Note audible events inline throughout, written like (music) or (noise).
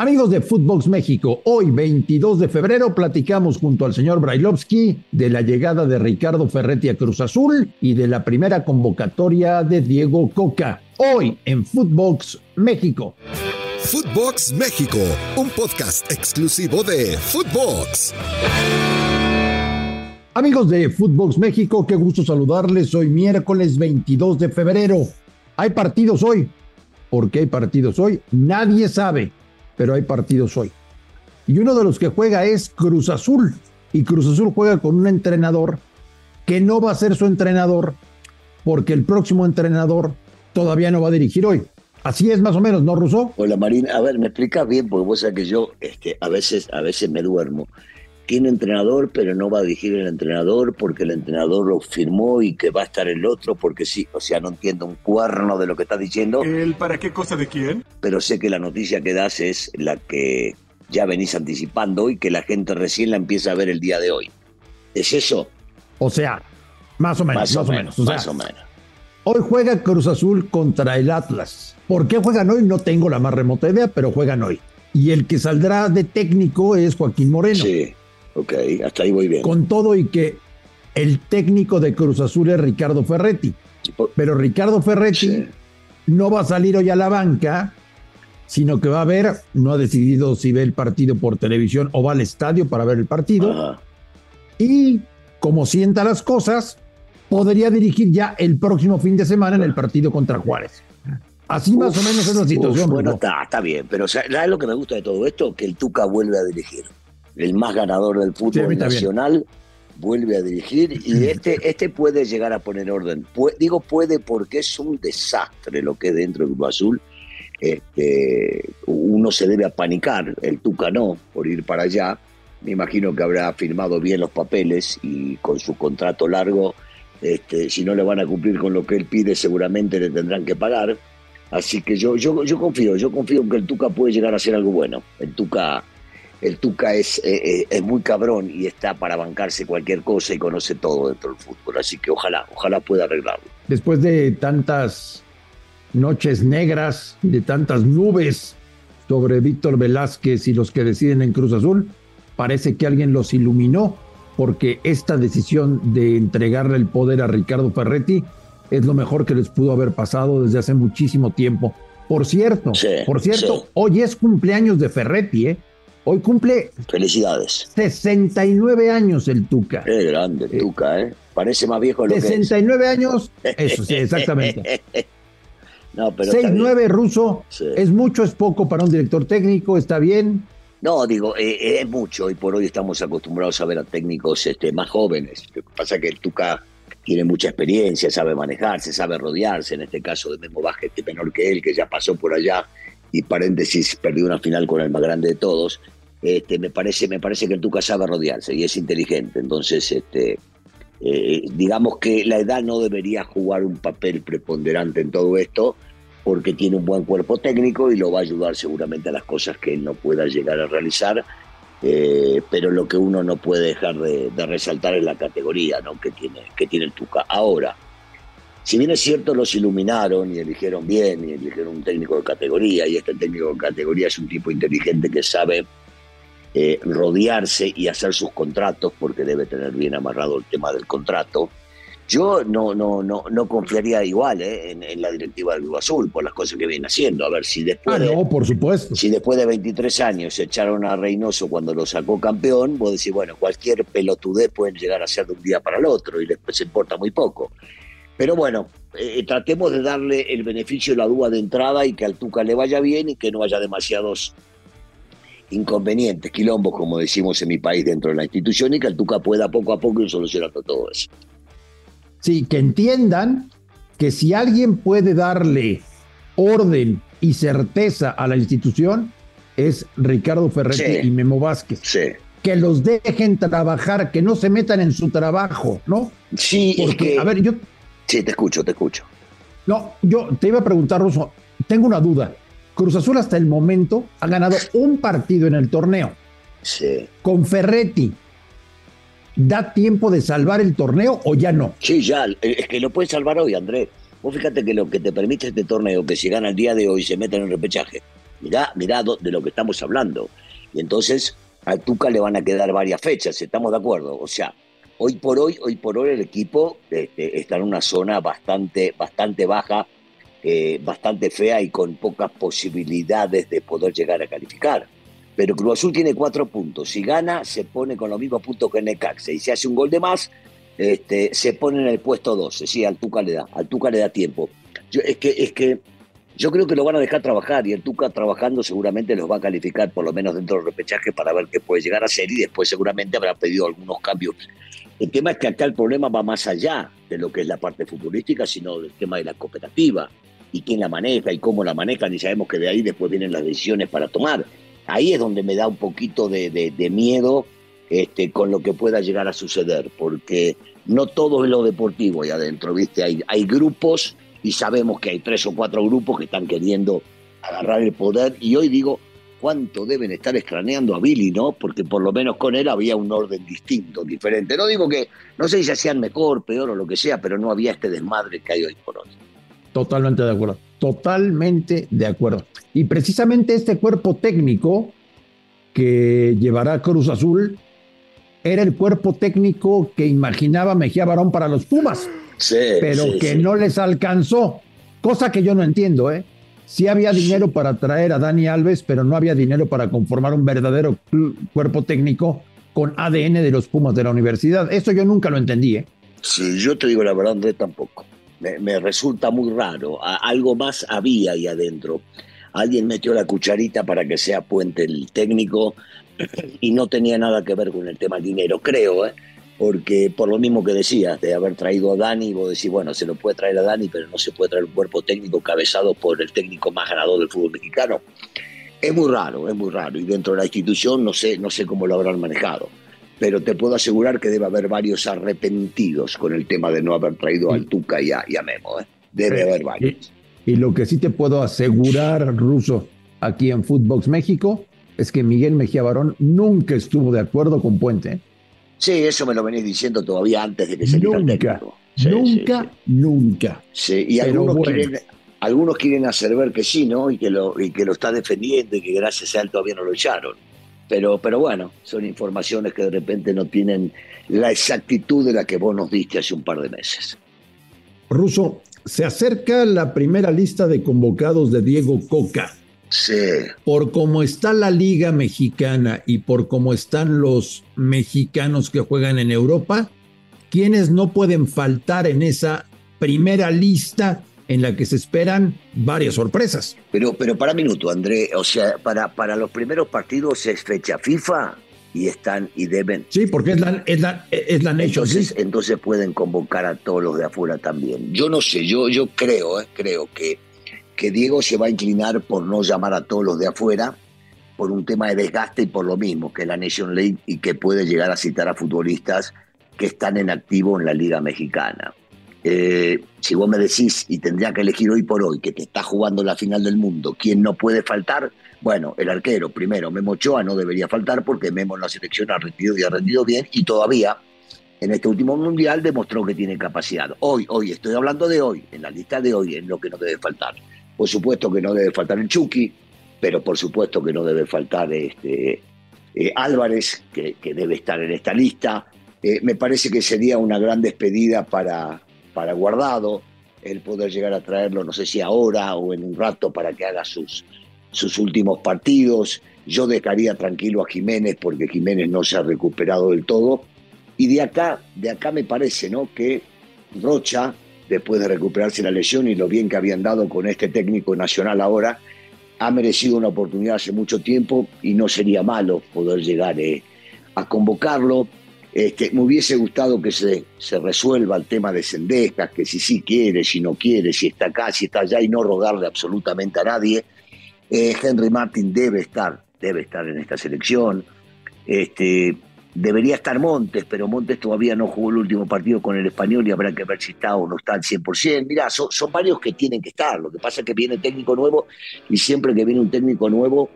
Amigos de Footbox México, hoy 22 de febrero platicamos junto al señor Brailovsky de la llegada de Ricardo Ferretti a Cruz Azul y de la primera convocatoria de Diego Coca. Hoy en Footbox México. Footbox México, un podcast exclusivo de Footbox. Amigos de Footbox México, qué gusto saludarles. Hoy miércoles 22 de febrero. Hay partidos hoy. ¿Por qué hay partidos hoy? Nadie sabe pero hay partidos hoy. Y uno de los que juega es Cruz Azul. Y Cruz Azul juega con un entrenador que no va a ser su entrenador porque el próximo entrenador todavía no va a dirigir hoy. Así es más o menos, ¿no, Russo? Hola, Marín. A ver, me explica bien, porque vos sabés que yo este, a, veces, a veces me duermo. Tiene entrenador, pero no va a dirigir el entrenador porque el entrenador lo firmó y que va a estar el otro porque sí. O sea, no entiendo un cuerno de lo que está diciendo. ¿El para qué cosa de quién? Pero sé que la noticia que das es la que ya venís anticipando y que la gente recién la empieza a ver el día de hoy. ¿Es eso? O sea, más o menos. Más, o, menos. más o menos. Hoy juega Cruz Azul contra el Atlas. ¿Por qué juegan hoy? No tengo la más remota idea, pero juegan hoy. Y el que saldrá de técnico es Joaquín Moreno. Sí. Ok, hasta ahí voy bien. Con todo y que el técnico de Cruz Azul es Ricardo Ferretti. Pero Ricardo Ferretti no va a salir hoy a la banca, sino que va a ver, no ha decidido si ve el partido por televisión o va al estadio para ver el partido. Y como sienta las cosas, podría dirigir ya el próximo fin de semana en el partido contra Juárez. Así más o menos es la situación. bueno, está, está bien, pero ¿sabes lo que me gusta de todo esto? Que el Tuca vuelve a dirigir el más ganador del fútbol nacional, vuelve a dirigir y este, este puede llegar a poner orden. digo puede porque es un desastre lo que es dentro del Club Azul. Este, uno se debe apanicar, el Tuca no, por ir para allá. Me imagino que habrá firmado bien los papeles y con su contrato largo, este, si no le van a cumplir con lo que él pide, seguramente le tendrán que pagar. Así que yo, yo, yo confío, yo confío en que el Tuca puede llegar a hacer algo bueno. El Tuca el Tuca es, eh, eh, es muy cabrón y está para bancarse cualquier cosa y conoce todo dentro del fútbol. Así que ojalá, ojalá pueda arreglarlo. Después de tantas noches negras, de tantas nubes sobre Víctor Velázquez y los que deciden en Cruz Azul, parece que alguien los iluminó porque esta decisión de entregarle el poder a Ricardo Ferretti es lo mejor que les pudo haber pasado desde hace muchísimo tiempo. Por cierto, por cierto, hoy es cumpleaños de Ferretti, ¿eh? Hoy cumple. Felicidades. 69 años el Tuca. Qué grande el Tuca, ¿eh? Parece más viejo de lo 69 que es. años. Eso sí, (laughs) exactamente. no, pero. 6-9 ruso. ¿Es mucho, es poco para un director técnico? ¿Está bien? No, digo, eh, eh, es mucho. Hoy por hoy estamos acostumbrados a ver a técnicos este, más jóvenes. Lo que pasa es que el Tuca tiene mucha experiencia, sabe manejarse, sabe rodearse. En este caso de Memo Baje, menor que él, que ya pasó por allá y paréntesis, perdió una final con el más grande de todos este, me, parece, me parece que el Tuca sabe rodearse y es inteligente. Entonces, este, eh, digamos que la edad no debería jugar un papel preponderante en todo esto, porque tiene un buen cuerpo técnico y lo va a ayudar seguramente a las cosas que él no pueda llegar a realizar. Eh, pero lo que uno no puede dejar de, resaltar es la categoría ¿no? que, tiene, que tiene el Tuca. Ahora, si bien es cierto, los iluminaron y eligieron bien y eligieron un técnico de categoría, y este técnico de categoría es un tipo inteligente que sabe eh, rodearse y hacer sus contratos, porque debe tener bien amarrado el tema del contrato. Yo no, no, no, no confiaría igual eh, en, la directiva del Club Azul por las cosas que viene haciendo. A ver si después. Ah, por supuesto. Si después de 23 años se echaron a Reynoso cuando lo sacó campeón, vos decís, bueno, cualquier pelotudez pueden llegar a ser de un día para el otro y después se importa muy poco. Pero bueno, eh, tratemos de darle el beneficio de la duda de entrada y que al Tuca le vaya bien y que no haya demasiados inconvenientes, quilombos, como decimos en mi país, dentro de la institución y que el Tuca pueda poco a poco ir solucionando todo eso. Sí, que entiendan que si alguien puede darle orden y certeza a la institución, es Ricardo Ferretti y Memo Vázquez. Sí. Que los dejen trabajar, que no se metan en su trabajo, ¿no? Sí, Porque, a ver, yo. Sí, te escucho, te escucho. No, yo te iba a preguntar, Ruso, tengo una duda. Cruz Azul hasta el momento ha ganado un partido en el torneo. Sí. Con Ferretti. ¿Da tiempo de salvar el torneo o ya no? Sí, ya. Es que lo puede salvar hoy, Andrés. Vos fíjate que lo que te permite este torneo, que si gana el día de hoy se mete en el repechaje. Mirá, mirá de lo que estamos hablando. Y entonces al Tuca le van a quedar varias fechas, ¿estamos de acuerdo? O sea, hoy por hoy, hoy por hoy el equipo este, está en una zona bastante, bastante baja, eh, bastante fea y con pocas posibilidades de poder llegar a calificar. Pero Cruz Azul tiene cuatro puntos. Si gana, se pone con los mismos puntos que Necaxa. Y si hace un gol de más, este, se pone en el puesto 12. Sí, al Tuca le da, al le da tiempo. Es que, es que yo creo que lo van a dejar trabajar y el Tuca trabajando seguramente los va a calificar por lo menos dentro del repechaje para ver qué puede llegar a ser y después seguramente habrá pedido algunos cambios. El tema es que acá el problema va más allá de lo que es la parte futbolística, sino del tema de la cooperativa y quién la maneja y cómo la manejan y sabemos que de ahí después vienen las decisiones para tomar. Ahí es donde me da un poquito de, miedo este, con lo que pueda llegar a suceder, porque no todo es lo deportivo ahí adentro, ¿viste? Hay grupos y sabemos que hay tres o cuatro grupos que están queriendo agarrar el poder y hoy digo, ¿cuánto deben estar extrañando a Billy, no? Porque por lo menos con él había un orden distinto, diferente. No digo que, no sé si hacían mejor, peor o lo que sea, pero no había este desmadre que hay hoy por hoy. Totalmente de acuerdo, totalmente de acuerdo. Y precisamente este cuerpo técnico que llevará Cruz Azul era el cuerpo técnico que imaginaba Mejía Barón para los Pumas pero que no les alcanzó, cosa que yo no entiendo, ¿eh? Sí había dinero para traer a Dani Alves, pero no había dinero para conformar un verdadero cuerpo técnico con ADN de los Pumas de la universidad. Eso yo nunca lo entendí, ¿eh? Sí, yo te digo la verdad, André, tampoco. Me, resulta muy raro. algo más había ahí adentro. Alguien metió la cucharita para que sea puente el técnico (clears throat) y no tenía nada que ver con el tema dinero, creo, ¿eh? Porque por lo mismo que decías, de haber traído a Dani, vos decís, bueno, se lo puede traer a Dani, pero no se puede traer un cuerpo técnico cabezado por el técnico más ganador del fútbol mexicano. Es muy raro, es muy raro, y dentro de la institución no sé, no sé cómo lo habrán manejado, pero te puedo asegurar que debe haber varios arrepentidos con el tema de no haber traído al Tuca y a, Memo, ¿eh? debe haber varios. Y, y lo que sí te puedo asegurar, Ruso, aquí en Footbox México, es que Miguel Mejía Barón nunca estuvo de acuerdo con Puente. Sí, eso me lo venís diciendo todavía antes de que se nunca, el técnico. nunca, nunca. Sí, y algunos, quieren, algunos quieren hacer ver que sí, ¿no? Y que, lo, y que lo está defendiendo y que gracias a él todavía no lo echaron. Pero, pero bueno, son informaciones que de repente no tienen la exactitud de la que vos nos diste hace un par de meses. Ruso, se acerca la primera lista de convocados de Diego Coca. Sí. Por cómo está la liga mexicana y por cómo están los mexicanos que juegan en Europa, quienes no pueden faltar en esa primera lista en la que se esperan varias sorpresas. Pero, pero para minuto, André, o sea, para, para los primeros partidos es fecha FIFA y están y deben. Sí, porque es la, es la, es la entonces, entonces pueden convocar a todos los de afuera también. Yo no sé, yo, yo creo, eh, creo que que Diego se va a inclinar por no llamar a todos los de afuera, por un tema de desgaste y por lo mismo que la Nation League y que puede llegar a citar a futbolistas que están en activo en la Liga Mexicana. Eh, si vos me decís y tendría que elegir hoy por hoy que te está jugando la final del mundo, ¿quién no puede faltar? Bueno, el arquero, primero, Memo Ochoa no debería faltar porque Memo en la selección ha rendido y ha rendido bien y todavía en este último mundial demostró que tiene capacidad. Hoy, hoy, estoy hablando de hoy, en la lista de hoy, en lo que no debe faltar. Por supuesto que no debe faltar el Chucky, pero por supuesto que no debe faltar este, eh, Álvarez, que, debe estar en esta lista. Eh, me parece que sería una gran despedida para, para Guardado el poder llegar a traerlo, no sé si ahora o en un rato, para que haga sus, sus últimos partidos. Yo dejaría tranquilo a Jiménez porque Jiménez no se ha recuperado del todo. Y de acá, de acá me parece, ¿no? Que Rocha después de recuperarse la lesión y lo bien que habían dado con este técnico nacional ahora, ha merecido una oportunidad hace mucho tiempo y no sería malo poder llegar eh, a convocarlo. Este, me hubiese gustado que se, se resuelva el tema de Sendejas, que si sí quiere, si no quiere, si está acá, si está allá y no rogarle absolutamente a nadie. Eh, Henry Martin debe estar, debe estar en esta selección. Este, Debería estar Montes, pero Montes todavía no jugó el último partido con el español y habrá que ver si está o no está al 100%. Mirá, son, varios que tienen que estar. Lo que pasa es que viene técnico nuevo y siempre que viene un técnico nuevo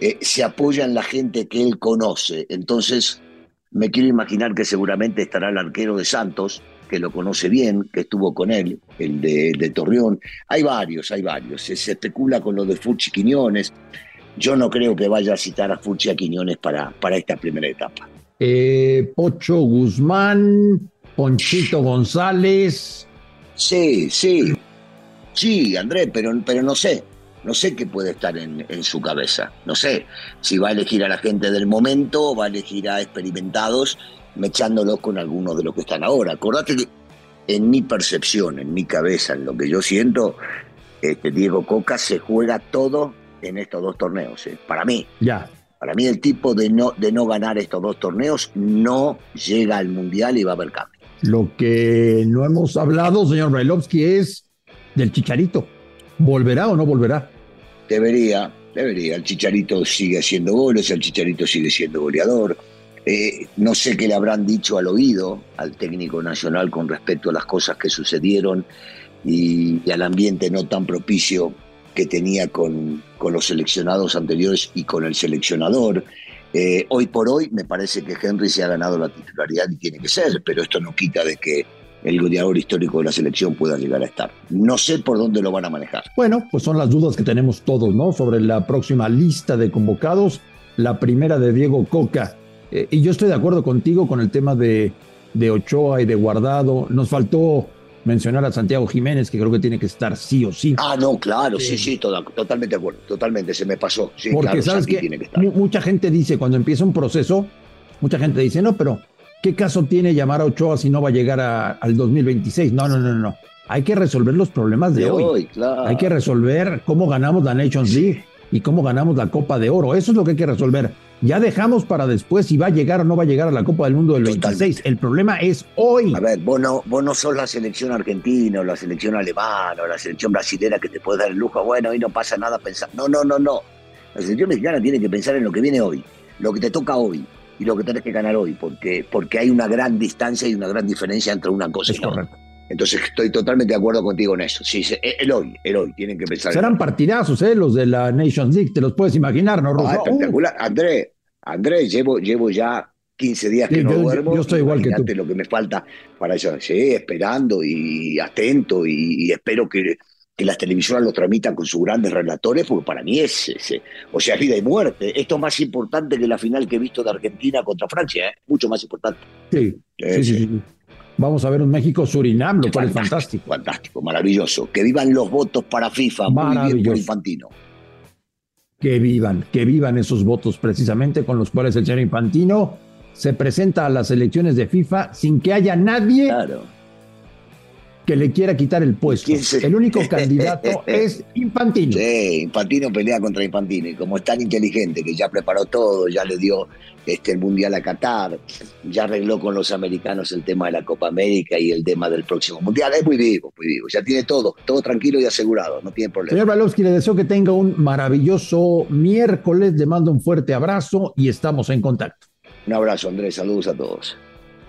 eh, se apoya en la gente que él conoce. Entonces, me quiero imaginar que seguramente estará el arquero de Santos, que lo conoce bien, que estuvo con él, el de, Torreón. Hay varios, hay varios. Se, especula con lo de Fuchi Quiñones. Yo no creo que vaya a citar a Fuchi a Quiñones para, para esta primera etapa. Eh, Pocho Guzmán, Ponchito González. Sí, sí. Sí, Andrés, pero, pero no sé. No sé qué puede estar en, en, su cabeza. No sé si va a elegir a la gente del momento o va a elegir a experimentados mechándolos con algunos de los que están ahora. Acordate que en mi percepción, en mi cabeza, en lo que yo siento, este Diego Coca se juega todo en estos dos torneos. ¿eh? Para mí. Ya. Para mí el tipo de no, de no ganar estos dos torneos no llega al Mundial y va a haber cambio. Lo que no hemos hablado, señor Brailovsky, es del Chicharito. ¿Volverá o no volverá? Debería, debería. El Chicharito sigue haciendo goles, el Chicharito sigue siendo goleador eh, no sé qué le habrán dicho al oído al técnico nacional con respecto a las cosas que sucedieron y, al ambiente no tan propicio que tenía con, con, los seleccionados anteriores y con el seleccionador. Eh, hoy por hoy me parece que Henry se ha ganado la titularidad y tiene que ser, pero esto no quita de que el goleador histórico de la selección pueda llegar a estar. No sé por dónde lo van a manejar. Bueno, pues son las dudas que tenemos todos, ¿no? Sobre la próxima lista de convocados. La primera de Diego Coca, eh, y yo estoy de acuerdo contigo con el tema de, de Ochoa y de Guardado. Nos faltó mencionar a Santiago Jiménez, que creo que tiene que estar sí o sí. Ah, no, claro, sí, sí, totalmente de acuerdo, totalmente, se me pasó. Porque sabes que, mucha gente dice, cuando empieza un proceso, mucha gente dice, no, pero ¿qué caso tiene llamar a Ochoa si no va a llegar al 2026? No, no, no, no. Hay que resolver los problemas de, hoy. claro. Hay que resolver cómo ganamos la Nations League y cómo ganamos la Copa de Oro. Eso es lo que hay que resolver. Ya dejamos para después si va a llegar o no va a llegar a la Copa del Mundo del 26. El problema es hoy. A ver, vos no, vos no sos la selección argentina o la selección alemana o la selección brasilera que te puede dar el lujo. Bueno, hoy no pasa nada pensar. No, no, no, no. La selección mexicana tiene que pensar en lo que viene hoy, lo que te toca hoy y lo que tenés que ganar hoy, porque, porque hay una gran distancia y una gran diferencia entre una cosa y otra. Entonces estoy totalmente de acuerdo contigo en eso. Sí, el hoy, el hoy, tienen que pensar. Serán partidazos, ¿eh? Los de la Nations League, te los puedes imaginar, ¿no, Ah, espectacular. André, André, llevo, llevo ya 15 días que no duermo. Yo estoy igual que tú. lo que me falta para eso. Sí, esperando y atento y, espero que, que, las televisoras lo tramitan con sus grandes relatores, porque para mí es, o sea, vida y muerte. Esto es más importante que la final que he visto de Argentina contra Francia, ¿eh? mucho más importante. sí, sí. sí. Vamos a ver un México-Surinam, lo cual es fantástico. Fantástico, maravilloso. Que vivan los votos para FIFA, muy bien por Infantino. Que vivan, que vivan esos votos precisamente con los cuales el señor Infantino se presenta a las elecciones de FIFA sin que haya nadie claro que le quiera quitar el puesto. El único (laughs) candidato es Infantino. Sí, Infantino pelea contra Infantino y como es tan inteligente que ya preparó todo, ya le dio este, el Mundial a Qatar, ya arregló con los americanos el tema de la Copa América y el tema del próximo Mundial. Es muy vivo, muy vivo. Ya tiene todo, todo tranquilo y asegurado, no tiene problema. Señor Balowski, le deseo que tenga un maravilloso miércoles, le mando un fuerte abrazo y estamos en contacto. Un abrazo, Andrés, saludos a todos.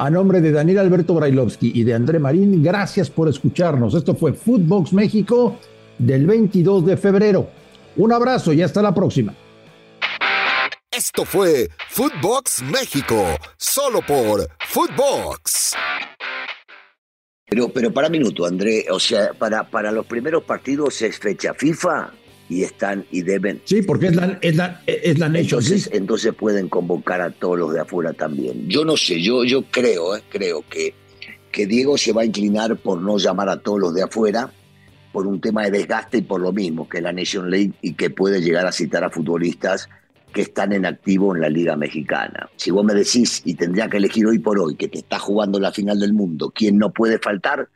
A nombre de Daniel Alberto Brailovsky y de André Marín, gracias por escucharnos. Esto fue Footbox México del 22 de febrero. Un abrazo y hasta la próxima. Esto fue Footbox México, solo por Footbox. Pero, pero para minuto, André, o sea, para, para los primeros partidos es fecha FIFA y están y deben. Sí, porque es la, es la, es la entonces, entonces pueden convocar a todos los de afuera también. Yo no sé, yo, yo creo, eh, creo que, que Diego se va a inclinar por no llamar a todos los de afuera por un tema de desgaste y por lo mismo que la Nation League y que puede llegar a citar a futbolistas que están en activo en la Liga Mexicana. Si vos me decís y tendría que elegir hoy por hoy que te está jugando la final del mundo, ¿quién no puede faltar?